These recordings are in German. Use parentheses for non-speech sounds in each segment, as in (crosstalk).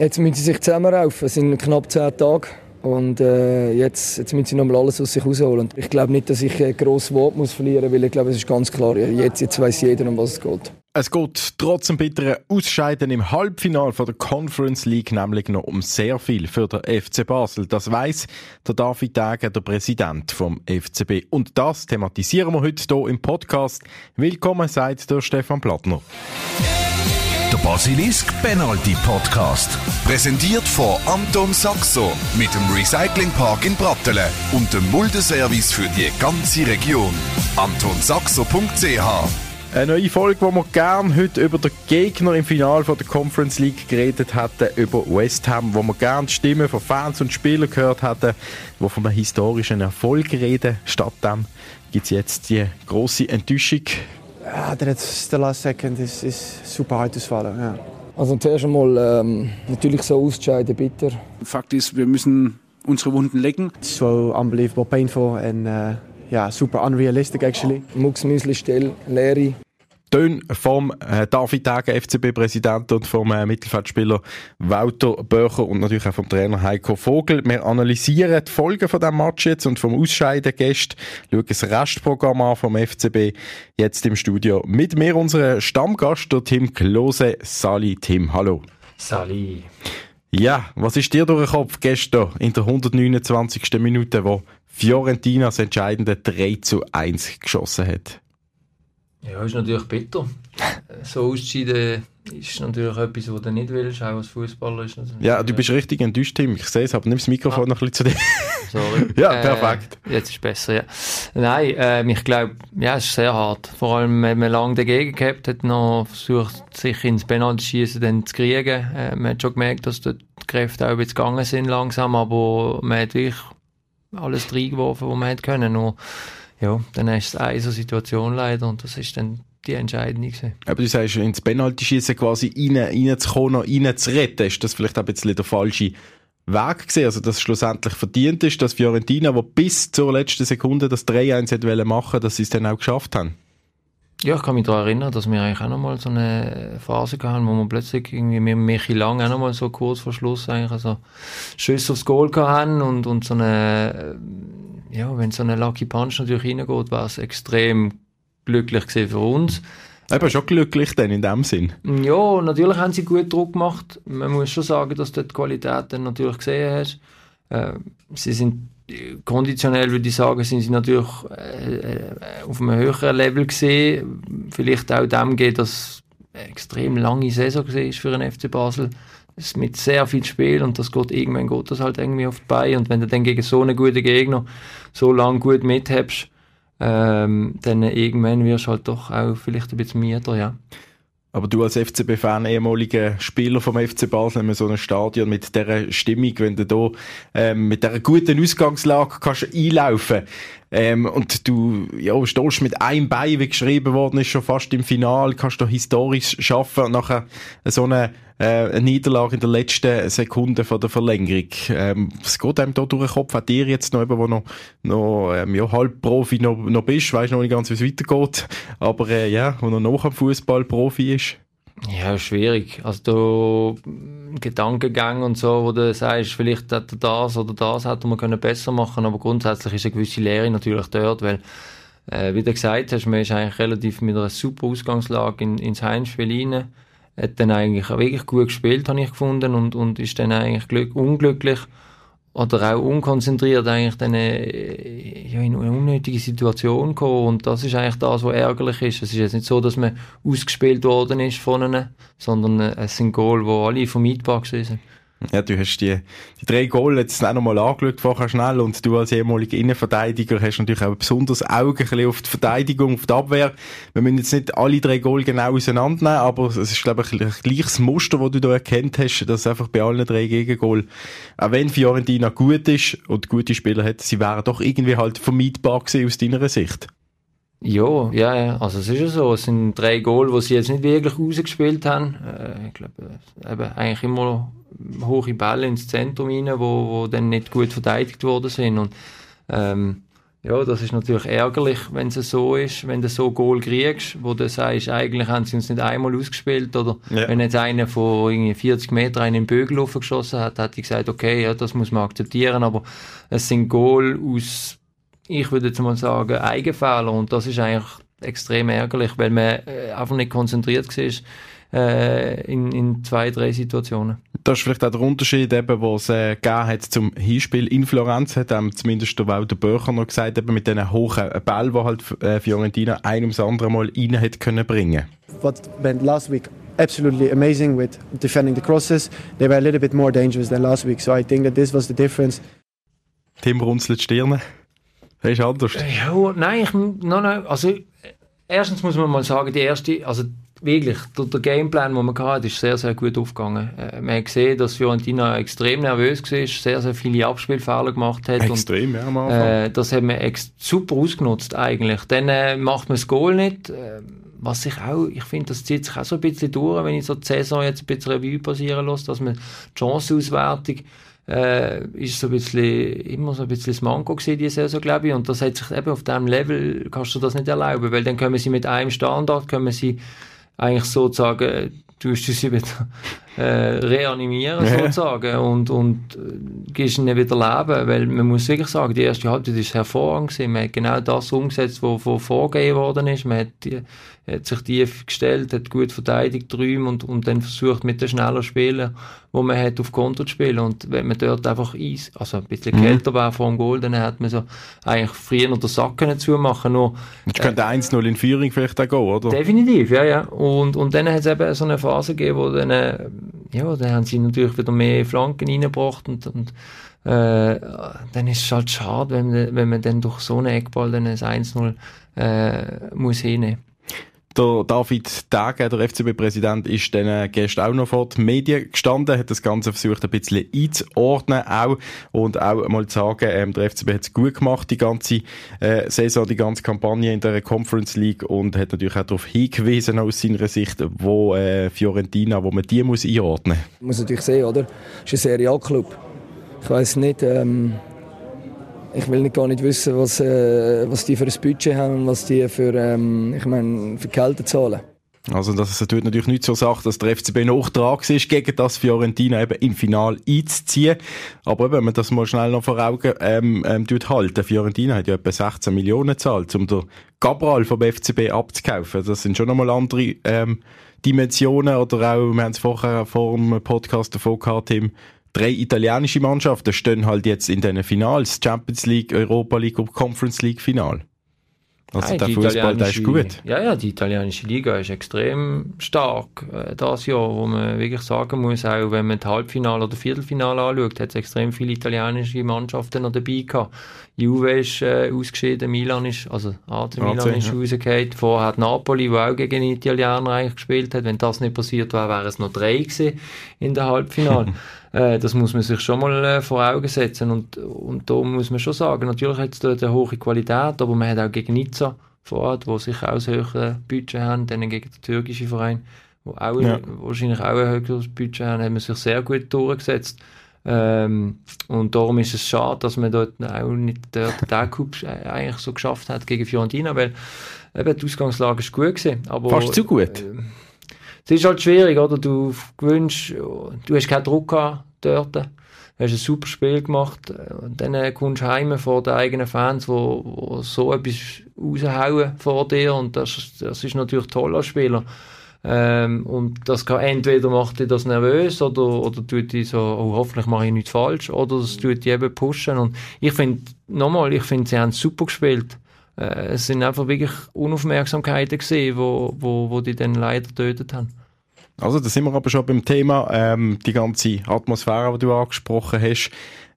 Jetzt müssen sie sich zusammenraufen. Es sind knapp zehn Tage. Und äh, jetzt, jetzt müssen sie nochmal alles aus sich rausholen. Ich glaube nicht, dass ich äh, gross Wort muss verlieren muss, weil ich glaube, es ist ganz klar, jetzt, jetzt weiß jeder, um was es geht. Es geht trotz dem bitteren Ausscheiden im Halbfinale der Conference League nämlich noch um sehr viel für den FC Basel. Das weiß der David Degen, der Präsident vom FCB. Und das thematisieren wir heute hier im Podcast. Willkommen seid der Stefan Plattner. Der Basilisk Penalty Podcast. Präsentiert von Anton Saxo mit dem Recyclingpark in Brattelen und dem Muldeservice für die ganze Region. AntonSaxo.ch eine neue Folge, wo wir gerne heute über den Gegner im Finale der Conference League geredet hätten, über West Ham, wo wir gerne die Stimmen von Fans und Spielern gehört hätten, die von einem historischen Erfolg reden. Stattdem gibt es jetzt die große Enttäuschung ja, der the last second ist, ist super hart ausfallen. Ja. Also zuerst einmal ähm, natürlich so ausscheiden, bitter. Fakt ist, wir müssen unsere Wunden lecken. It's so unbelievable painful and uh, yeah, super unrealistic actually. Mucksmüsli still, Leere. Töne vom äh, David Tage, FCB-Präsident und vom äh, Mittelfeldspieler Walter Böcher und natürlich auch vom Trainer Heiko Vogel. Wir analysieren die Folgen von diesem Match jetzt und vom Ausscheiden gestern, schauen das Restprogramm an vom FCB jetzt im Studio mit mir, unser Stammgast, der Tim Klose. Sali, Tim, hallo. Sali. Ja, was ist dir durch den Kopf gestern in der 129. Minute, wo Fiorentina das entscheidende 3 zu 1 geschossen hat? Ja, ist natürlich bitter. (laughs) so auszuscheiden ist natürlich etwas, was du nicht willst, auch als Fußballer. Ist ja, du bist richtig enttäuscht, Tim. Ich sehe es, aber nimm das Mikrofon ah. noch ein bisschen zu dir. Sorry. (laughs) ja, perfekt. Äh, jetzt ist es besser, ja. Nein, äh, ich glaube, ja, es ist sehr hart. Vor allem, wenn man lange dagegen gehabt hat, noch versucht, sich ins Penalty-Schießen dann zu kriegen. Äh, man hat schon gemerkt, dass dort die Kräfte auch ein bisschen gegangen sind langsam, aber man hat wirklich alles reingeworfen, was man hätte können. Nur, ja, dann ist es eine so Situation leider und das ist dann die Entscheidung gewesen. Aber du sagst, ins Penalty-Schießen quasi rein, reinzukommen, noch reinzuretten, ist das vielleicht ein bisschen der falsche Weg gesehen, also dass schlussendlich verdient ist, dass Fiorentina, wo bis zur letzten Sekunde das 3-1 machen dass sie es dann auch geschafft haben? Ja, ich kann mich daran erinnern, dass wir eigentlich auch nochmal so eine Phase hatten, wo wir plötzlich irgendwie mit Michi Lang auch nochmal so kurz vor Schluss eigentlich also Schüsse aufs Goal hatten und, und so eine ja, wenn so ein Lucky Punch natürlich reingeht, war es extrem glücklich gewesen für uns. Aber schon glücklich dann in dem Sinn. Ja, natürlich haben sie gut Druck gemacht. Man muss schon sagen, dass du die Qualität dann natürlich gesehen hast. Äh, sie sind konditionell würde ich sagen, sind sie natürlich äh, äh auf einem höheren Level gesehen. Vielleicht auch dem geht, dass eine extrem lange Saison war für den FC Basel ist mit sehr viel Spiel und das geht irgendwann geht das halt irgendwie die Beine und wenn du dann gegen so einen guten Gegner so lange gut mithebst, ähm, dann irgendwann wirst du halt doch auch vielleicht ein bisschen müder, ja. Aber du als FCB-Fan, ehemaliger Spieler vom FC Basel, in so einem Stadion mit dieser Stimmung, wenn du da ähm, mit dieser guten Ausgangslage kannst einlaufen ähm, und du ja, stehst mit einem Bein, wie geschrieben worden ist, schon fast im Final, kannst du historisch schaffen und nachher so eine, eine Niederlage in der letzten Sekunde von der Verlängerung. Ähm, was geht einem da durch den Kopf? Auch dir jetzt noch, eben, wo noch, noch ähm, ja, halb Profi noch, noch bist, weißt noch nicht ganz, wie es weitergeht, aber äh, ja, wo noch nach dem Fußball Profi ist. Ja, schwierig. Also da Gedankengang und so, wo du sagst, vielleicht hätte das oder das hätte man können besser machen, aber grundsätzlich ist eine gewisse Lehre natürlich dort, weil äh, wie du gesagt hast, man ist eigentlich relativ mit einer super Ausgangslage in, ins Heimspiel rein, hat dann eigentlich wirklich gut gespielt, habe ich gefunden und, und ist dann eigentlich glück, unglücklich oder auch unkonzentriert eigentlich dann äh, ja, in eine unnötige Situation gekommen. Und das ist eigentlich das, was ärgerlich ist. Es ist jetzt nicht so, dass man ausgespielt worden ist von ihnen, sondern äh, es sind Goal, die alle vermeidbar sind. Ja, du hast die, die drei Goal jetzt auch nochmal angeschaut vorher schnell und du als ehemaliger Innenverteidiger hast natürlich auch besonders Augen auf die Verteidigung, auf die Abwehr. Wir müssen jetzt nicht alle drei Goal genau auseinandernehmen, aber es ist, glaube ich, ein gleiches Muster, das du da erkannt hast, dass einfach bei allen drei Gegengol, auch wenn Fiorentina gut ist und gute Spieler hat, sie wären doch irgendwie halt vermeidbar gewesen aus deiner Sicht. Ja, ja, ja. Also es ist ja so. Es sind drei Goal, die sie jetzt nicht wirklich rausgespielt haben. Äh, ich glaube, eben eigentlich immer hohe Bälle ins Zentrum rein, wo, wo dann nicht gut verteidigt worden sind. Und ähm, ja, das ist natürlich ärgerlich, wenn es so ist, wenn du so Goal kriegst, wo du sagst, eigentlich haben sie uns nicht einmal ausgespielt, oder ja. wenn jetzt einer von irgendwie 40 Metern einen Bögel aufgeschossen hat, hätte ich gesagt, okay, ja, das muss man akzeptieren, aber es sind Goal aus, ich würde jetzt mal sagen, Eigenfehler und das ist eigentlich extrem ärgerlich, weil man äh, einfach nicht konzentriert war äh, in, in zwei, drei Situationen. Das ist vielleicht auch der Unterschied, eben, was es äh, gegeben hat zum Hinspiel in Florenz, hat ähm, zumindest der Walter Böcher noch gesagt, eben mit diesen hohen Bällen, die halt äh, Fiorentina ein ums andere Mal rein hat können bringen. What went last week absolutely amazing with defending the crosses. They were a little bit more dangerous than last week, so I think that this was the difference. Tim runzelt Stirne. Das ist anders. Ja, nein, ich, no, no, also erstens muss man mal sagen, die erste, also wirklich, der, der Gameplan, den man hatte, ist sehr, sehr gut aufgegangen. Äh, man hat gesehen, dass Fiorentina extrem nervös war, sehr, sehr viele Abspielfehler gemacht hat. Extrem, und, ja, am Anfang. Äh, das hat man super ausgenutzt eigentlich. Dann äh, macht man das Goal nicht. Äh, was sich auch, ich finde, das zieht sich auch so ein bisschen durch, wenn ich so die Saison jetzt ein bisschen Revue passieren lasse, dass man die Chanceauswertung äh, ist so ein bisschen, immer so ein bisschen das Manko gewesen, die Saison, glaube ich. Und das hat sich eben auf diesem Level, kannst du das nicht erlauben, weil dann können sie mit einem Standard, können sie eigentlich sozusagen, du sie wieder äh, reanimieren sozusagen und, und äh, gibst ihnen wieder Leben, weil man muss wirklich sagen, die erste Halbzeit ist hervorragend gewesen. Man hat genau das umgesetzt, was vorgegeben worden ist. Man hat die, hat sich tief gestellt, hat gut verteidigt, Räume und, und dann versucht mit den schneller Spielen, wo man hat auf Konto zu spielen. Und wenn man dort einfach Eis, also ein bisschen mhm. kälter war vor dem Goal, dann hat man so eigentlich früher den Sack können zumachen. Nur, Jetzt äh, könnte 1-0 in Führung vielleicht auch gehen, oder? Definitiv, ja, ja. Und, und dann hat es eben so eine Phase gegeben, wo dann, äh, ja, dann haben sie natürlich wieder mehr Flanken reingebracht und, und äh, dann ist es halt schade, wenn, wenn man dann durch so einen Eckball dann ein 1-0 äh, muss hinnehmen. Der David Tage, der FCB-Präsident, ist dann gestern auch noch vor den Medien gestanden, hat das Ganze versucht ein bisschen einzuordnen auch und auch mal zu sagen, ähm, der FCB hat es gut gemacht, die ganze äh, Saison, die ganze Kampagne in der Conference League und hat natürlich auch darauf hingewiesen aus seiner Sicht, wo äh, Fiorentina, wo man die muss einordnen muss. Man muss natürlich sehen, oder? Es ist ein Serie A-Club. Ich weiß nicht, ähm ich will nicht, gar nicht wissen, was, äh, was die für ein Budget haben und was die für, ähm, ich meine, für Kälte zahlen. Also das tut natürlich nicht so Sache, dass der FCB noch dran ist, gegen das Fiorentina eben im Final einzuziehen. Aber wenn man das mal schnell noch vor Augen ähm, ähm, halten, Fiorentina hat ja etwa 16 Millionen gezahlt, um den Cabral vom FCB abzukaufen. Das sind schon nochmal andere ähm, Dimensionen oder auch, wir haben es vorher vor dem Podcast davon gehabt, Tim, drei italienische Mannschaften stehen halt jetzt in den Finals, Champions League, Europa League und Conference League Final. Also ja, der Fußball, der ist gut. Ja, ja, die italienische Liga ist extrem stark äh, das Jahr, wo man wirklich sagen muss, auch wenn man das Halbfinale oder Viertelfinale anschaut, hat es extrem viele italienische Mannschaften noch dabei gehabt. Juve ist äh, ausgeschieden, Milan ist, also AC Milan AC, ist ja. rausgefallen. Vorher hat Napoli, wo auch gegen Italiener eigentlich gespielt hat. Wenn das nicht passiert wäre, wäre es noch drei gewesen in der Halbfinale. (laughs) äh, das muss man sich schon mal äh, vor Augen setzen. Und, und da muss man schon sagen, natürlich hat es dort eine hohe Qualität, aber man hat auch gegen Nizza vor Ort, wo sich auch ein höheres Budget haben, dann gegen den türkischen Verein, wo auch ja. wahrscheinlich auch ein höheres Budget haben, hat man sich sehr gut durchgesetzt. Ähm, und darum ist es schade, dass man dort auch nicht dort den Coup eigentlich so geschafft hat gegen Fiorentina, weil eben die Ausgangslage ist gut gewesen. Aber, Fast zu gut. Äh, es ist halt schwierig, oder? Du gewünscht, du hast keinen Druck gehabt dort. Du hast ein super Spiel gemacht und dann kommst du heim vor den eigenen Fans, wo, wo so etwas raushauen vor dir und das, das ist natürlich toll als Spieler. Ähm, und das kann entweder macht dich das nervös oder, oder tut dich so, oh, hoffentlich mache ich nichts falsch, oder es tut dich eben pushen. Und ich finde, nochmal, ich finde, sie haben super gespielt. Äh, es sind einfach wirklich Unaufmerksamkeiten gesehen, wo, wo, wo die dann leider getötet haben. Also, da sind wir aber schon beim Thema, ähm, die ganze Atmosphäre, die du angesprochen hast,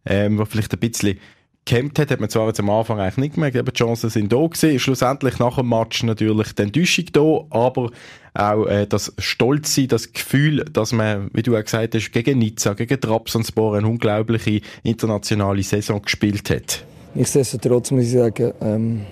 ähm, wo vielleicht ein bisschen gekämpft hat, hat man zwar jetzt am Anfang eigentlich nicht gemerkt, aber die Chancen sind da gewesen. Schlussendlich nach dem Match natürlich die Enttäuschung da, aber auch äh, das Stolzsein, das Gefühl, dass man, wie du auch gesagt hast, gegen Nizza, gegen Trabzonspor eine unglaubliche internationale Saison gespielt hat. Nichtsdestotrotz muss ich sagen, ähm,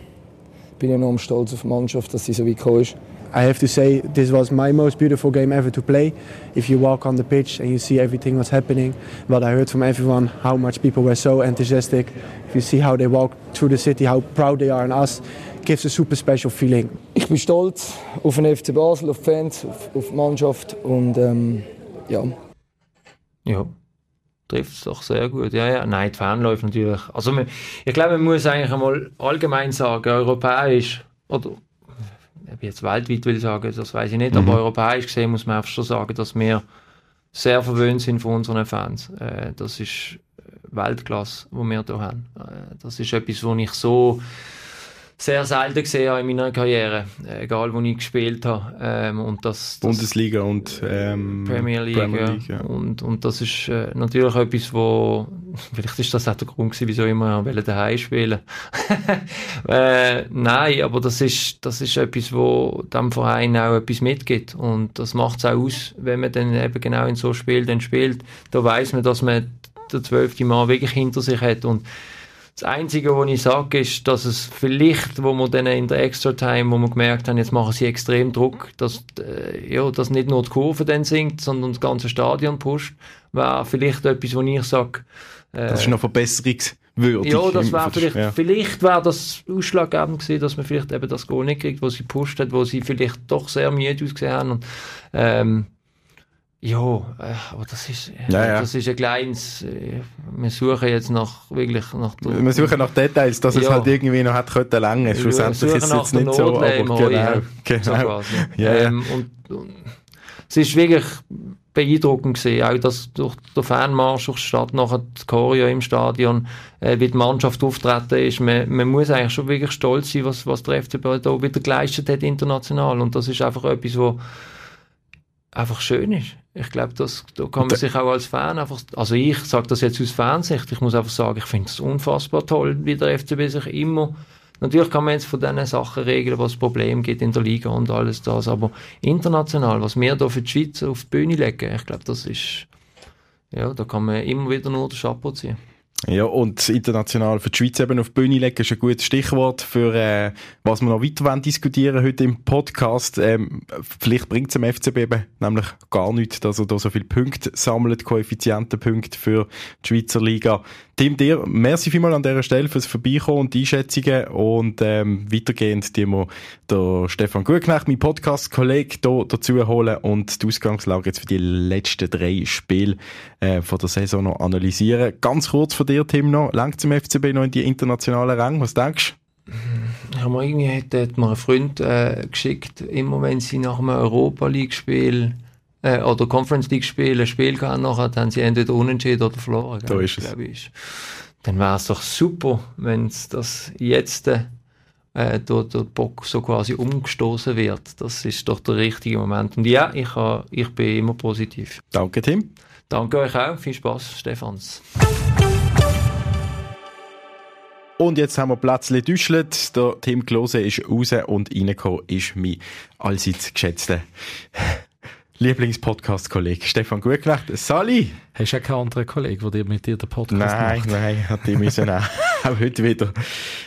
bin enorm stolz auf die Mannschaft, dass sie so weit gekommen ist. I have to say this was my most beautiful game ever to play. If you walk on the pitch and you see everything was happening, what I heard from everyone, how much people were so enthusiastic. If you see how they walk through the city, how proud they are on us, gives a super special feeling. Ich bin stolz auf den FC Basel, auf die Fans, auf, auf die Mannschaft und ähm, ja. Ja, trifft es doch sehr gut. Ja, ja. Nein, die Fanläufe natürlich. Also man, ich glaube, man muss eigentlich einmal allgemein sagen, europäisch oder ob ich jetzt weltweit will sagen, das weiß ich nicht, Mhm. aber europäisch gesehen muss man einfach schon sagen, dass wir sehr verwöhnt sind von unseren Fans. Äh, das ist Weltklasse, wo wir hier haben. Äh, das ist etwas, was ich so sehr selten gesehen in meiner Karriere, äh, egal wo ich gespielt habe. Ähm, und das, das Bundesliga und ähm, Premier League, Premier. League, ja. Und, und das ist äh, natürlich etwas, wo (laughs) vielleicht ist das auch der Grund gewesen, wieso ich immer daheim spielen. (laughs) äh, nein, aber das ist das ist etwas, wo dem Verein auch etwas mitgibt und das macht es auch aus, wenn man dann eben genau in so Spiel dann spielt. Da weiß man, dass man der zwölfte Mann wirklich hinter sich hat und das Einzige, was ich sage, ist, dass es vielleicht, wo wir dann in der Extra Time, wo wir gemerkt haben, jetzt machen sie extrem Druck, dass, äh, ja, dass nicht nur die Kurve dann sinkt, sondern das ganze Stadion pusht, wäre vielleicht etwas, wo ich sage, äh, Das ist noch verbesserungswürdig. ja, das wäre vielleicht, ja. vielleicht wäre das ausschlaggebend gewesen, dass man vielleicht eben das Goal nicht kriegt, wo sie gepusht hat, wo sie vielleicht doch sehr müde ausgesehen haben. Und, ähm, ja, äh, aber das ist, äh, Ja, ja. das ist ein kleines, äh, wir suchen jetzt nach, wirklich nach der, Wir suchen nach Details, dass es Ja. halt irgendwie noch hat können länger. Schlussendlich ist es jetzt nicht so, aber genau, Heu, so genau. quasi. Ja, ja. Ähm, und, und es ist wirklich beeindruckend gewesen, auch dass durch den Fanmarsch durch die Stadt nachher die Choreo im Stadion, äh, wie die Mannschaft auftreten ist, man, man muss eigentlich schon wirklich stolz sein, was, was der FCB da wieder geleistet hat international und das ist einfach etwas, wo einfach schön ist. Ich glaube, das, da kann man sich auch als Fan einfach, also ich sage das jetzt aus Fansicht, ich muss einfach sagen, ich finde es unfassbar toll, wie der FCB sich immer, natürlich kann man jetzt von diesen Sachen regeln, was Probleme gibt in der Liga und alles das, aber international, was wir da für die Schweiz auf die Bühne legen, ich glaube, das ist, ja, da kann man immer wieder nur den Chapeau ziehen. Ja, und international für die Schweiz eben auf die Bühne legen, ist ein gutes Stichwort für, äh, was wir noch weiter diskutieren heute im Podcast. Ähm, vielleicht bringt es dem FCB eben nämlich gar nichts, dass er da so viele Punkte sammelt, Koeffizientenpunkte für die Schweizer Liga. Tim, dir, merci vielmals an dieser Stelle fürs Vorbeikommen und Einschätzungen und ähm, weitergehend die wir der Stefan Gutknecht, mein Podcast-Kollege, hier dazu holen und die Ausgangslage jetzt für die letzten drei Spiele äh, von der Saison noch analysieren. Ganz kurz von dir, Tim, noch. Langt zum FCB noch in die internationalen Ränge? Was denkst Ja, mal irgendwie hat, hat mir ein Freund äh, geschickt, immer wenn sie nach einem Europa League Spiel äh, oder Conference League Spiel ein Spiel gehabt nachher, dann haben sie entweder unentschieden oder verloren. Da ist es. ich. Dann wäre es doch super, wenn es das jetzt äh, durch den Bock so quasi umgestoßen wird. Das ist doch der richtige Moment. Und ja, ich, ha, ich bin immer positiv. du? Danke, Tim. Danke euch auch. Viel Spaß, Stefans. Und jetzt haben wir Plätzchen düschelt. Der Tim Klose ist raus und reingekommen ist mein allseits geschätzter (laughs) Lieblingspodcast-Kollege Stefan Gutknecht. Sali! Hast du auch keinen anderen Kollegen, der mit dir den Podcast Nein, macht? nein, hat die müssen auch. (laughs) auch heute wieder.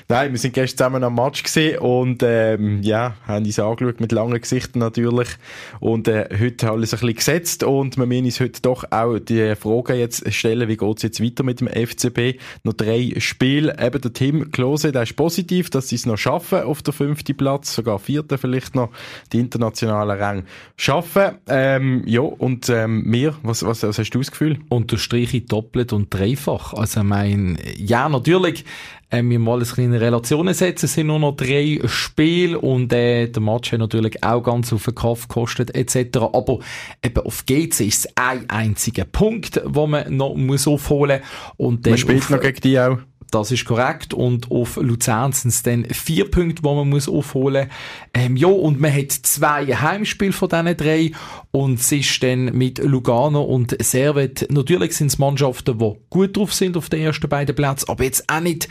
Nein, wir sind gestern zusammen am Match gesehen und ähm, ja, haben uns angeschaut mit langen Gesichtern natürlich und äh, heute alles ein bisschen gesetzt und wir müssen uns heute doch auch die Frage jetzt stellen, wie geht es jetzt weiter mit dem FCB? Noch drei Spiele, eben der Tim Klose, der ist positiv, dass sie es noch schaffen auf der fünften Platz, sogar vierten vielleicht noch, die internationalen Ränge schaffen. Ähm, ja, und ähm, mir, was, was, was hast du das Gefühl? Unterstreiche doppelt und dreifach. Also, ich meine, ja, natürlich, äh, wir mal eine kleine Relation setzen, es sind nur noch drei Spiele und äh, der Match hat natürlich auch ganz auf den Kopf gekostet etc. Aber eben auf GC ist es ein einziger Punkt, wo man noch muss aufholen und dann Man spielt auf- noch gegen die auch. Das ist korrekt. Und auf Luzern sind es dann vier Punkte, die man muss aufholen muss. Ähm, ja, und man hat zwei Heimspiele von diesen drei. Und es ist dann mit Lugano und Servet, natürlich sind es Mannschaften, die gut drauf sind auf den ersten beiden Plätzen, aber jetzt auch nicht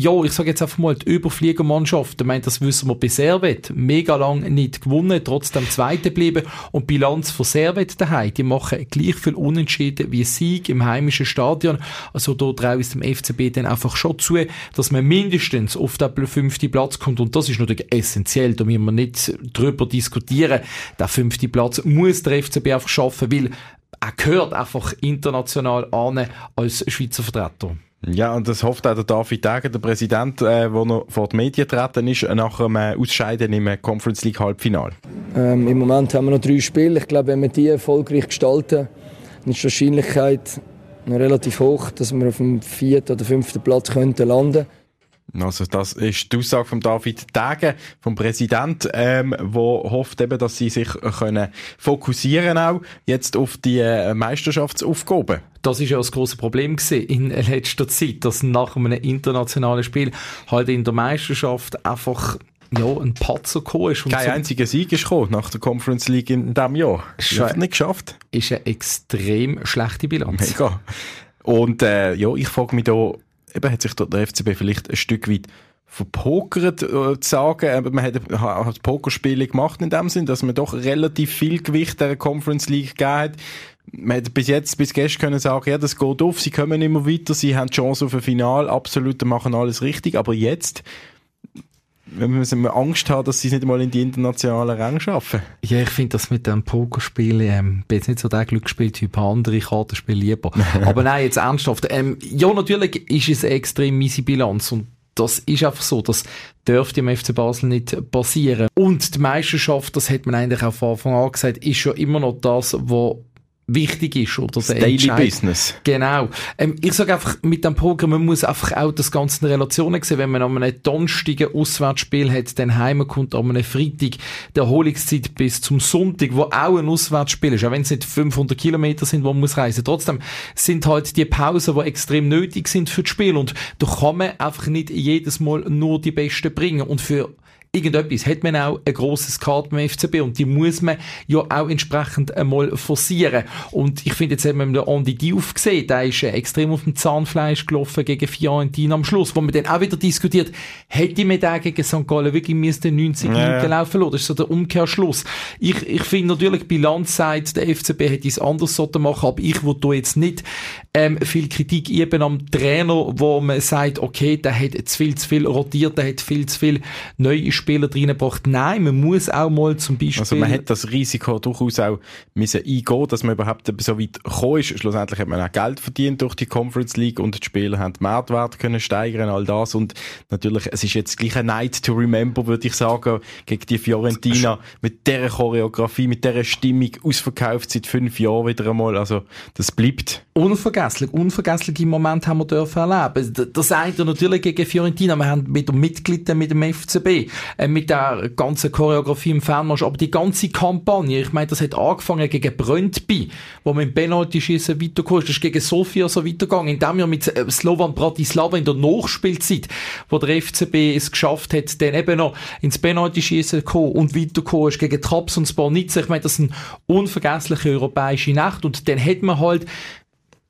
ja, ich sage jetzt einfach mal, die Überfliegermannschaft, ich meine, das wissen wir bei Servet, mega lang nicht gewonnen, trotzdem Zweite geblieben. Und Bilanz von Servet daheim, die machen gleich viel Unentschieden wie Sieg im heimischen Stadion, also da traue ich dem FCB dann einfach schon zu, dass man mindestens auf den fünften Platz kommt. Und das ist natürlich essentiell, da müssen wir nicht drüber diskutieren, der fünfte Platz muss der FCB einfach schaffen, weil er gehört einfach international an als Schweizer Vertreter. Ja, und das hofft auch der David Degen, der Präsident, äh, wo noch vor die Medien treten ist, nach dem äh, Ausscheiden im Conference League Halbfinale. Ähm, Im Moment haben wir noch drei Spiele. Ich glaube, wenn wir die erfolgreich gestalten, dann ist die Wahrscheinlichkeit noch relativ hoch, dass wir auf dem vierten oder fünften Platz könnten landen also das ist die Aussage von David Degen, vom Präsident, ähm, wo hofft eben, dass sie sich können fokussieren auch jetzt auf die äh, Meisterschaftsaufgaben. Das ist ja das große Problem in (laughs) letzter Zeit, dass nach einem internationalen Spiel halt in der Meisterschaft einfach ja, ein Patzer gekommen ist. Kein so einziger Sieg ist gekommen nach der Conference League in diesem Jahr. Schon nicht geschafft. Ist eine extrem schlechte Bilanz. Mega. Und äh, ja, ich frage mich da, eben hat sich der FCB vielleicht ein Stück weit verpokert, äh, zu sagen. Man hat, hat Pokerspiele gemacht in dem Sinn, dass man doch relativ viel Gewicht der Conference League gegeben hat. Man hat bis jetzt, bis gestern können sagen, ja, das geht auf, sie kommen immer weiter, sie haben die Chance auf ein Final, absolut, machen alles richtig, aber jetzt wenn wir Angst haben, dass sie es nicht mal in die internationalen Ränge schaffen. Ja, ich finde das mit dem Pokerspiel, ähm, bin jetzt nicht so der Glücksspieltyp, andere Kartenspiele lieber. (laughs) Aber nein, jetzt ernsthaft. Ähm, ja, natürlich ist es eine extrem miese Bilanz und das ist einfach so, das dürfte im FC Basel nicht passieren. Und die Meisterschaft, das hat man eigentlich auch von Anfang an gesagt, ist schon immer noch das, was wichtig ist oder das Daily Entscheid. Business. Genau. Ähm, ich sage einfach mit dem Programm, man muss einfach auch das Ganze in Relationen sehen. Wenn man an einem Donnerstag Auswärtsspiel hat, dann heimkommt an einem Freitag die Erholungszeit bis zum Sonntag, wo auch ein Auswärtsspiel ist, auch wenn es nicht 500 Kilometer sind, wo man muss reisen. Trotzdem sind halt die Pausen, die extrem nötig sind für das Spiel und da kann man einfach nicht jedes Mal nur die Besten bringen und für irgendetwas hat man auch ein grosses Karte beim FCB und die muss man ja auch entsprechend einmal forcieren. Und ich finde, jetzt haben wir den Andy Diouf gesehen, der ist äh, extrem auf dem Zahnfleisch gelaufen gegen Fiorentina am Schluss, wo man dann auch wieder diskutiert, hätte man den gegen St. Gallen wirklich müssen 90 Minuten ja. laufen lassen. Das ist so der Umkehrschluss. Ich, ich finde natürlich, Bilanz sagt, der FCB hätte es anders machen, aber ich würde da jetzt nicht ähm, viel Kritik eben am Trainer, wo man sagt, okay, der hat zu viel zu viel rotiert, der hat viel zu viel neue Spieler reingebracht. Nein, man muss auch mal zum Beispiel... Also man hat das Risiko durchaus auch müssen eingehen, dass man überhaupt so weit gekommen ist. Schlussendlich hat man auch Geld verdient durch die Conference League und die Spieler haben den Marktwert können steigern, all das. Und natürlich, es ist jetzt gleich ein Night to remember, würde ich sagen, gegen die Fiorentina mit dieser Choreografie, mit dieser Stimmung ausverkauft seit fünf Jahren wieder einmal. Also das bleibt. Unvergesslich, unvergessliche Momente haben wir dürfen erleben. Das eine natürlich gegen Fiorentina, wir haben mit den Mitgliedern mit dem FCB, äh, mit der ganzen Choreografie im Fernmarsch, aber die ganze Kampagne, ich meine, das hat angefangen gegen Brøndby, wo man im Penalty-Schießen weitergekommen ist, das ist gegen Sofia so weitergegangen, indem wir mit äh, Slovan Bratislava in der Nachspielzeit, wo der FCB es geschafft hat, dann eben noch ins Penalty-Schießen kommen und weitergekommen ist gegen Traps und Sparnitzer. Ich meine, das sind unvergessliche europäische Nacht. Und dann hat man halt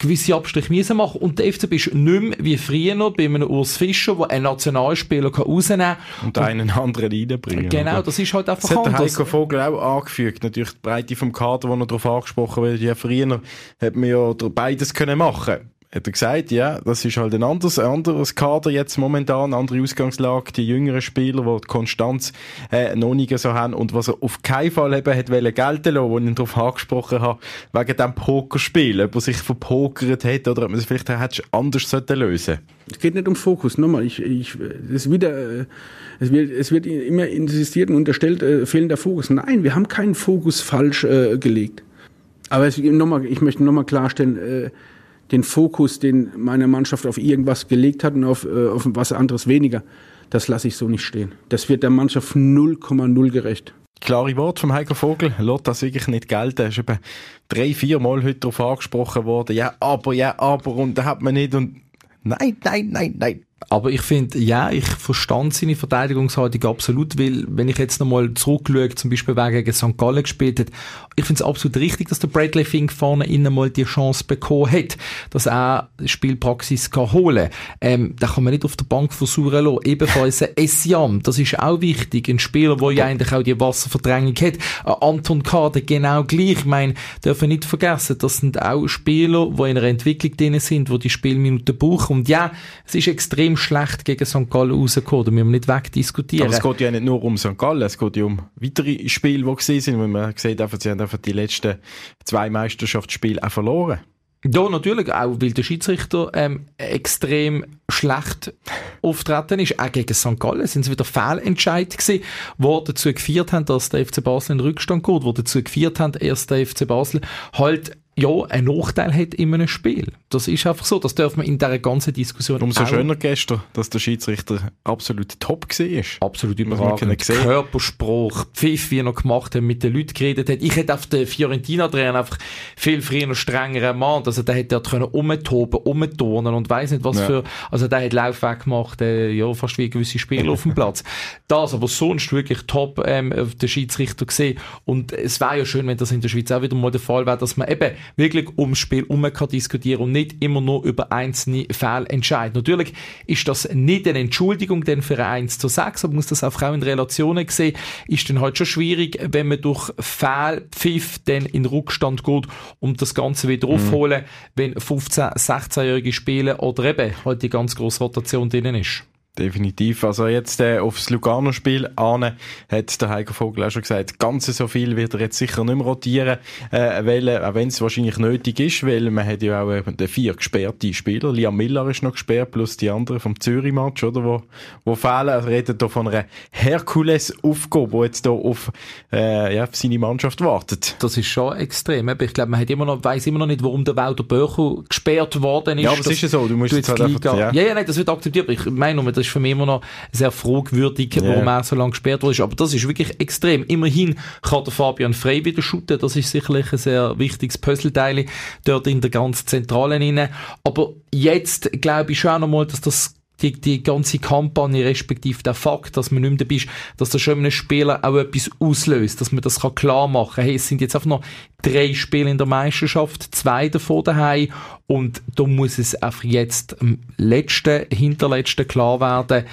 gewisse Abstriche müssen machen und der FCB ist nicht mehr wie früher noch bei einem Urs Fischer, der einen Nationalspieler kann rausnehmen kann. Und, und einen anderen reinbringen. Genau, das ist halt einfach das anders. Das hat Heiko Vogel auch angefügt, natürlich die Breite vom Kader, wo er darauf angesprochen wird. Ja, früher hat man ja beides können machen hat er gesagt, ja, das ist halt ein anderes, ein anderes Kader jetzt momentan, andere Ausgangslage, die jüngeren Spieler, die die Konstanz äh, noch nicht so haben und was er auf keinen Fall eben hat wollen gelten lassen, wo ich ihn darauf angesprochen habe, wegen dem Pokerspiel, ob er sich verpokert hat oder ob man es vielleicht hätte anders lösen. Es geht nicht um Fokus, nochmal, ich, ich, es, wieder, es, wird, es wird immer insistiert und unterstellt, äh, fehlender Fokus. Nein, wir haben keinen Fokus falsch äh, gelegt. Aber es, nochmal, ich möchte nochmal klarstellen, äh, den Fokus, den meine Mannschaft auf irgendwas gelegt hat und auf, äh, auf was anderes weniger, das lasse ich so nicht stehen. Das wird der Mannschaft 0,0 gerecht. Klare Wort vom Heiko Vogel, lässt das wirklich nicht gelten. Er ist eben drei, vier Mal heute darauf angesprochen worden. Ja, aber, ja, aber, und da hat man nicht und nein, nein, nein, nein. Aber ich finde, ja, ich verstand seine Verteidigungshaltung absolut, weil, wenn ich jetzt nochmal zurückschaue, zum Beispiel, wer gegen St. Gallen gespielt hat, ich finde es absolut richtig, dass der Bradley Fink vorne innen mal die Chance bekommen hat, dass er Spielpraxis kann holen ähm, Da kann man nicht auf der Bank versuchen lassen. Ebenfalls ein Essiam, das ist auch wichtig, ein Spieler, der ja eigentlich auch die Wasserverdrängung hat. Ein Anton Kader genau gleich. Ich meine, dürfen nicht vergessen, das sind auch Spieler, die in einer Entwicklung drin sind, die die Spielminuten brauchen. Und ja, es ist extrem schlecht gegen St. Gallen rausgekommen, da müssen wir nicht wegdiskutieren. Aber es geht ja nicht nur um St. Gallen, es geht ja um weitere Spiele, die gesehen sind, weil man sieht einfach, sie haben einfach die letzten zwei Meisterschaftsspiele auch verloren. Ja, natürlich, auch weil der Schiedsrichter ähm, extrem schlecht auftreten ist. Auch gegen St. Gallen sind es wieder Fehlentscheid gewesen, die dazu geführt haben, dass der FC Basel in den Rückstand geht, die dazu geführt haben, erst der FC Basel halt ja, einen Nachteil hat in einem Spiel. Das ist einfach so. Das darf man in dieser ganzen Diskussion Umso schöner gestern, dass der Schiedsrichter absolut top war. Absolut überragend. Körperspruch, Pfiff, wie er gemacht hat, mit den Leuten geredet hat. Ich hätte auf den Fiorentina-Trainer einfach viel früher strenger Mann. Also der hätte dort können umtoben, umturnen und weiss nicht was ja. für, also der hat Laufweg gemacht, äh, ja, fast wie gewisse Spieler (laughs) auf dem Platz. Das aber sonst wirklich top, ähm, der Schiedsrichter gesehen. Und es wäre ja schön, wenn das in der Schweiz auch wieder mal der Fall wäre, dass man eben wirklich ums Spiel herum kann diskutieren und nicht immer nur über einzelne Fälle entscheiden. Natürlich ist das nicht eine Entschuldigung denn für ein 1 zu 6, aber man muss das auch in Relationen sehen, ist dann halt schon schwierig, wenn man durch Fehlpfiff dann in Rückstand geht, um das Ganze wieder mhm. aufholen, wenn 15-, 16-Jährige spielen oder eben halt die ganz grosse Rotation drin ist. Definitiv. Also jetzt äh, aufs Lugano-Spiel an hat der Heiko Vogel auch schon gesagt, ganz so viel wird er jetzt sicher nicht mehr rotieren, äh, weil, äh, auch wenn es wahrscheinlich nötig ist, weil man hat ja auch eben vier gesperrte Spieler. Liam Miller ist noch gesperrt, plus die anderen vom Zürich-Match, oder, wo, wo fehlen. Er redet hier von einer Herkules-Aufgabe, die jetzt hier auf, äh, ja, auf seine Mannschaft wartet. Das ist schon extrem. Ich glaube, man hat immer noch, weiss immer noch nicht, warum der Wouter Böcher gesperrt worden ist. Ja, aber es ist ja so, du musst jetzt halt einfach, ja. ja, ja, nein, das wird akzeptiert. Ich meine, das ist für mich immer noch sehr fragwürdig, yeah. warum er so lange gesperrt wurde. Aber das ist wirklich extrem. Immerhin kann der Fabian Frey wieder shooten. Das ist sicherlich ein sehr wichtiges Puzzleteil dort in der ganz Zentralen inne. Aber jetzt glaube ich schon auch noch mal, dass das die, die ganze Kampagne, respektive der Fakt, dass man nicht mehr dabei ist, dass das schon einem Spieler auch etwas auslöst, dass man das kann klar machen kann. Hey, es sind jetzt einfach noch drei Spiele in der Meisterschaft, zwei davon daheim. Und da muss es einfach jetzt am letzten, hinterletzten klar werden,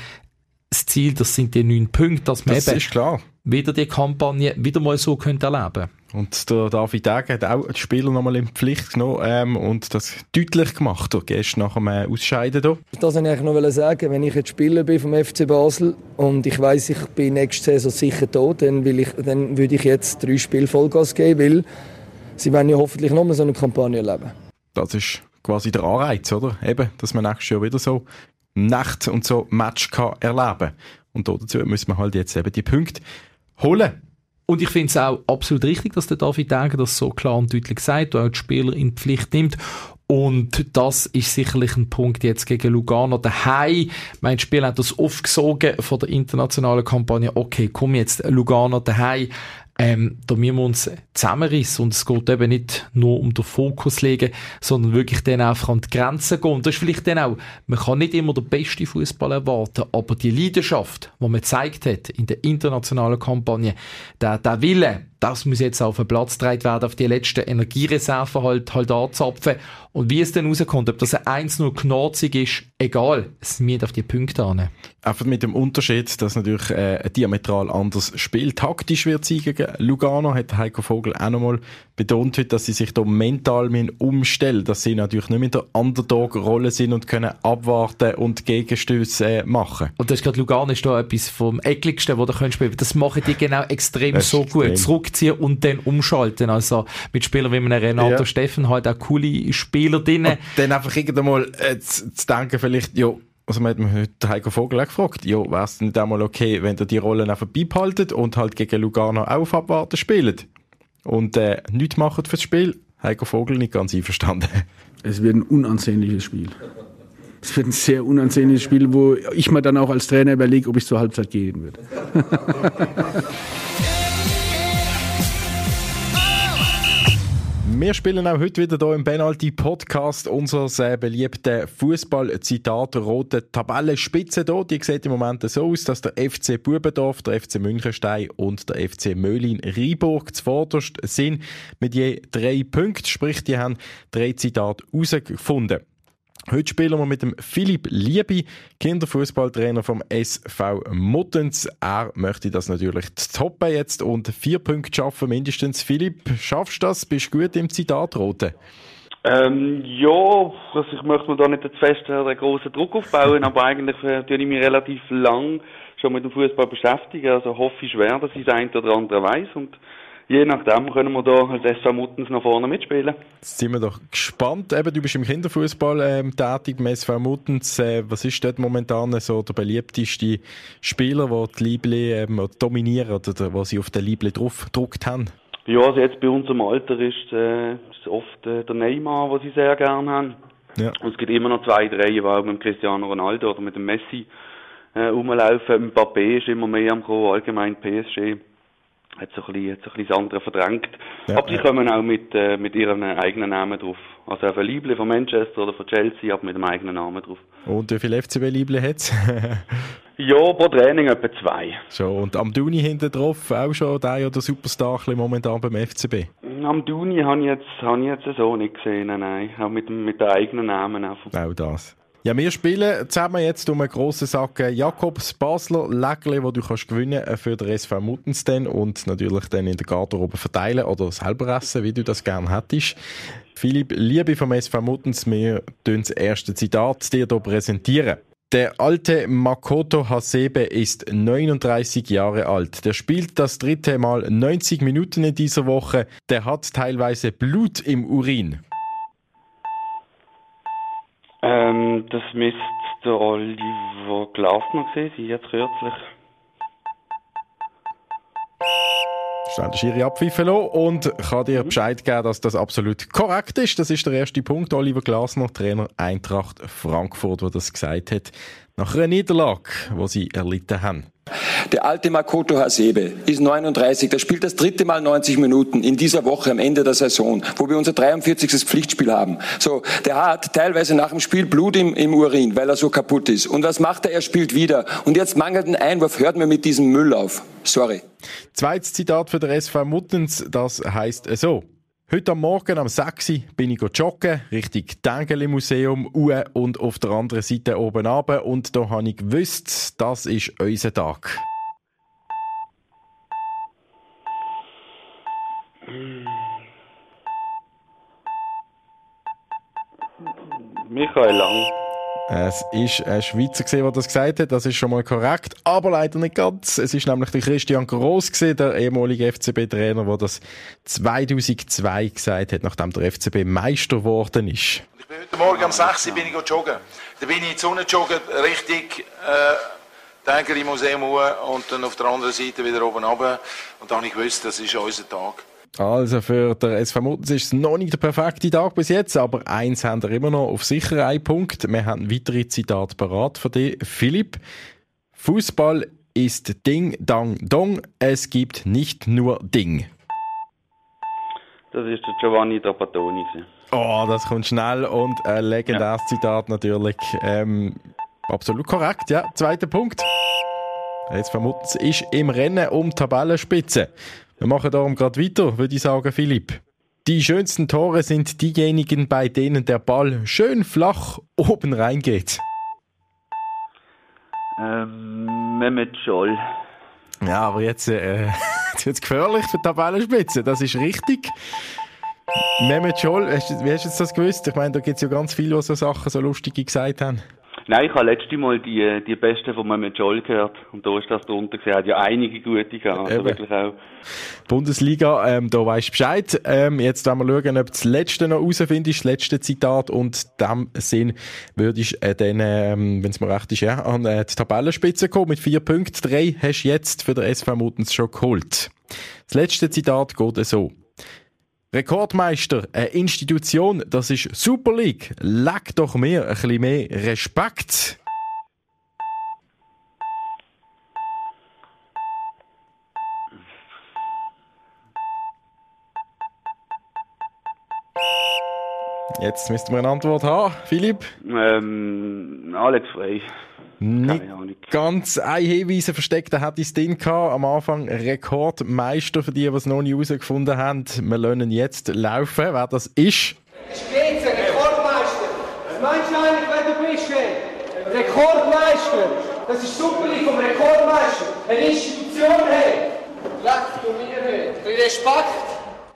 das Ziel, das sind die neun Punkte, dass man das eben wieder die Kampagne wieder mal so könnte erleben und der David Degen hat auch die Spieler nochmal in die Pflicht genommen ähm, und das deutlich gemacht, oder? gestern nach dem äh, Ausscheiden hier. Das wollte ich noch sagen, wenn ich jetzt Spieler bin vom FC Basel und ich weiß, ich bin nächste Saison sicher da, dann, will ich, dann würde ich jetzt drei Spiele Vollgas geben, weil sie werden ja hoffentlich nochmal so eine Kampagne erleben. Das ist quasi der Anreiz, oder? Eben, dass man nächstes Jahr wieder so Nacht und so Match kann erleben Und dazu müssen wir halt jetzt eben die Punkte holen. Und ich finde es auch absolut richtig, dass der David Degen das so klar und deutlich sagt, und auch die Spieler in die Pflicht nimmt. Und das ist sicherlich ein Punkt jetzt gegen Lugano daheim. Mein Spiel hat das aufgesogen von der internationalen Kampagne. Okay, komm jetzt Lugano daheim. Ähm, da müssen wir uns zusammenrissen und es geht eben nicht nur um den Fokus legen, sondern wirklich dann einfach an die Grenzen gehen. Und das ist vielleicht dann auch, man kann nicht immer den besten Fußball erwarten, aber die Leidenschaft, die man gezeigt hat in der internationalen Kampagne, der, der Wille, das muss jetzt auf den Platz getragen werden, auf die letzten Energiereserven halt, halt anzapfen. Und wie es dann rauskommt, ob das ein 1-0 knorzig ist, egal, es müssen auf die Punkte an. Einfach mit dem Unterschied, dass natürlich äh, diametral anders spielt. Taktisch wird sie gegen Lugano, hat Heiko Vogel auch nochmal betont heute, dass sie sich da mental umstellen dass sie natürlich nicht mehr in der Underdog-Rolle sind und können abwarten und Gegenstöße äh, machen. Und das ist gerade Lugano ist da etwas vom ekligsten, was du spielen Das machen die genau extrem so gut. Extrem. Zurückziehen und dann umschalten. Also mit Spielern wie einem Renato ja. Steffen halt auch coole Spieler drin. Und dann einfach irgendwann äh, zu, zu denken, vielleicht, ja, also man hat mich heute Heiko Vogel auch gefragt, ja, wäre es nicht einmal okay, wenn ihr die Rollen einfach beibehaltet und halt gegen Lugano auf Abwarten spielt? Und äh, nichts machen fürs Spiel? Heiko Vogel nicht ganz einverstanden. Es wird ein unansehnliches Spiel. Es wird ein sehr unansehnliches Spiel, wo ich mir dann auch als Trainer überlege, ob ich zur Halbzeit gehen würde. (laughs) Wir spielen auch heute wieder hier im Penalty Podcast unser äh, beliebtes Fußball-Zitat rote Tabellenspitze hier. Die sieht im Moment so aus, dass der FC Bubendorf, der FC Münchenstein und der FC Möhlin Rheinburg zuvorderst sind mit je drei Punkten. Sprich, die haben drei Zitate herausgefunden. Heute spielen wir mit dem Philipp Liebi, Kinderfußballtrainer vom SV Muttens. Er möchte das natürlich toppen jetzt und vier Punkte schaffen mindestens. Philipp, schaffst du das? Bist du gut im Zitat roten? Ähm, ja, also ich möchte mir da nicht zu fest einen grossen Druck aufbauen, aber eigentlich äh, tue ich mich relativ lang schon mit dem Fußball beschäftigen. Also hoffe ich schwer, dass ich das eine oder andere weiß und je nachdem können wir da als SV Muttens nach vorne mitspielen. Jetzt sind wir doch gespannt. Eben, du bist im Kinderfußball ähm, tätig beim SV Muttens. Äh, was ist dort momentan so der beliebteste Spieler, der die Liebli ähm, dominieren oder was sie auf den Liebli drauf gedruckt haben? Ja, also jetzt bei unserem Alter ist, äh, ist oft äh, der Neymar, was sie sehr gerne haben. Ja. Und es gibt immer noch zwei, drei, die auch mit Cristiano Ronaldo oder mit dem Messi äh, rumlaufen. Mbappé ist immer mehr am Kommen, allgemein PSG hat so ein bisschen, hat so ein bisschen das andere verdrängt. Ja, aber sie ja. kommen auch mit, äh, mit ihren eigenen Namen drauf. Also auf ein Liebling von Manchester oder von Chelsea, aber mit dem eigenen Namen drauf. Und wie viele FCB-Liebling hat es? (laughs) ja, pro Training etwa zwei. So, und am Duni hinten drauf auch schon der oder Superstar momentan beim FCB? Am Duni habe ich, jetzt, hab ich jetzt so nicht gesehen, nein. Auch mit, dem, mit den eigenen Namen einfach. Auch das. Ja, wir spielen zusammen jetzt um einen grossen Sack Jakobs Basler Läckle, wo du kannst gewinnen für den SV Muttensden und natürlich dann in der Garderobe verteilen oder selber essen, wie du das gerne hättest. Philipp, Liebe vom SV Muttens, wir tun das erste Zitat dir hier präsentieren. Der alte Makoto Hasebe ist 39 Jahre alt. Der spielt das dritte Mal 90 Minuten in dieser Woche. Der hat teilweise Blut im Urin. Ähm, das müsste der Oliver Glasner gesehen sein, jetzt kürzlich. Schnell den Schiri abpfeifen und kann dir mhm. Bescheid geben, dass das absolut korrekt ist. Das ist der erste Punkt. Oliver Glasner, Trainer Eintracht Frankfurt, der das gesagt hat, nach einer Niederlage, die sie erlitten haben. Der alte Makoto Hasebe ist 39, der spielt das dritte Mal 90 Minuten in dieser Woche am Ende der Saison, wo wir unser 43. Pflichtspiel haben. So, der hat teilweise nach dem Spiel Blut im, im Urin, weil er so kaputt ist. Und was macht er? Er spielt wieder. Und jetzt mangelt ein Einwurf. Hört mir mit diesem Müll auf. Sorry. Zweites Zitat für der SV Muttens, das heißt so. Heute am Morgen am 6 bin ich joggen, Richtung Tengeli Museum und auf der anderen Seite oben runter. Und da habe ich gewusst, das ist unser Tag. Michael Lang. Es ist ein Schweizer der das gesagt hat. Das ist schon mal korrekt, aber leider nicht ganz. Es ist nämlich der Christian Gross der ehemalige FCB-Trainer, der das 2002 gesagt hat, nachdem der FCB Meister geworden ist. Ich bin heute Morgen um 6 Uhr bin ich joggen. Da bin ich in die Sonne joggen, richtig äh, Tägeri Museum und dann auf der anderen Seite wieder oben runter. Und dann habe ich gewusst, das ist unser Tag. Also für der SV Muttens ist es noch nicht der perfekte Tag bis jetzt, aber eins haben wir immer noch auf sicher einen Punkt. Wir haben weitere Zitate parat von dir. Philipp, Fußball ist Ding, Dang, Dong. Es gibt nicht nur Ding. Das ist der Giovanni Trapattoni. Oh, das kommt schnell und ein legendäres ja. Zitat natürlich. Ähm, absolut korrekt, ja. Zweiter Punkt. Jetzt vermuten Sie, ist im Rennen um Tabellenspitze. Wir machen darum gerade weiter, würde ich sagen, Philipp. Die schönsten Tore sind diejenigen, bei denen der Ball schön flach oben reingeht. Ähm, Mehmet Scholl. Ja, aber jetzt, äh, (laughs) jetzt gefährlich für die Tabellenspitze, das ist richtig. Mehmet Scholl, wie hast du das gewusst? Ich meine, da gibt es ja ganz viele, die so Sachen, so lustige gesagt haben. Nein, ich habe letztes Mal die, die Beste von Mehmet Scholl gehört. Und da ist das drunter gesehen. Er hat ja einige gute gehabt. Also wirklich auch. Bundesliga, ähm, da weisst du Bescheid. Ähm, jetzt wollen wir schauen, ob das letzte noch rausfindest, das letzte Zitat. Und in dem Sinn würde ich äh, dann, ähm, wenn es mir recht ist, ja, an äh, die Tabellenspitze kommen mit vier Punkten. Drei hast du jetzt für den SV Mutens schon geholt. Das letzte Zitat geht so. Rekordmeister, eine Institution, das ist Super League. Leck doch mir ein bisschen mehr Respekt. Jetzt müssten wir eine Antwort haben. Philipp? Ähm, Alex Frey. Nicht ganz ein Hinweis versteckt, da hat es drin gehabt. Am Anfang Rekordmeister für die, die es noch nicht herausgefunden haben. Wir lernen jetzt laufen, wer das ist. Spitze, Rekordmeister. Was meinst du eigentlich, wer du bist, hey? Rekordmeister. Das ist super vom Rekordmeister. Eine Institution, hey. Leck du mir, hey. Respekt.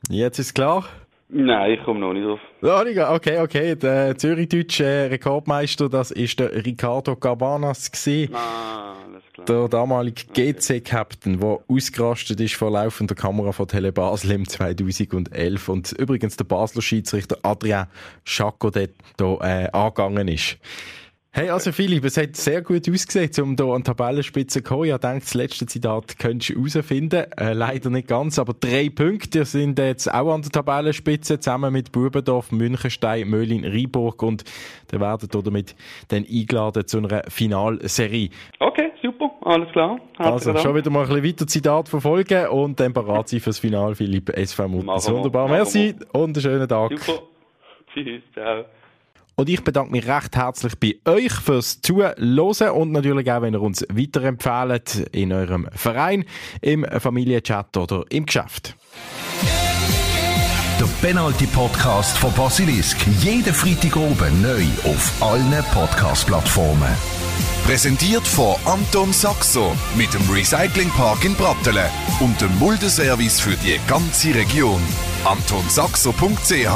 Jetzt ist klar. Nein, ich komme noch nicht drauf. Oh, okay, okay. Der Zürich-Deutsche Rekordmeister, das ist der Ricardo Cabanas gewesen. Ah, alles klar. Der damalige GC-Captain, der ausgerastet ist vor laufender Kamera von Tele Basel im 2011 und übrigens der Basler Schiedsrichter Adrien Chaco dort äh, angegangen ist. Hey, also Philipp, es hat sehr gut ausgesehen, um hier an die Tabellenspitze zu kommen. Ich denke, das letzte Zitat könntest du herausfinden. Äh, leider nicht ganz, aber drei Punkte sind jetzt auch an der Tabellenspitze, zusammen mit Bubendorf, Münchenstein, Möhlin, Rheinburg und dann werden damit dann eingeladen zu einer Finalserie. Okay, super, alles klar. also, schon wieder mal ein bisschen weiter Zitat verfolgen und dann parat sein fürs Finale, Philipp SV Muttens. Wunderbar, merci und einen schönen Tag. Super, tschüss, ciao. Und ich bedanke mich recht herzlich bei euch fürs Zuhören und natürlich auch, wenn ihr uns weiterempfehlt in eurem Verein, im Familienchat oder im Geschäft. Der Penalty Podcast von Basilisk. Jeden Freitag oben neu auf allen Podcast-Plattformen. Präsentiert von Anton Saxo mit dem Recyclingpark in Brattelen und dem Muldeservice für die ganze Region. AntonSaxo.ch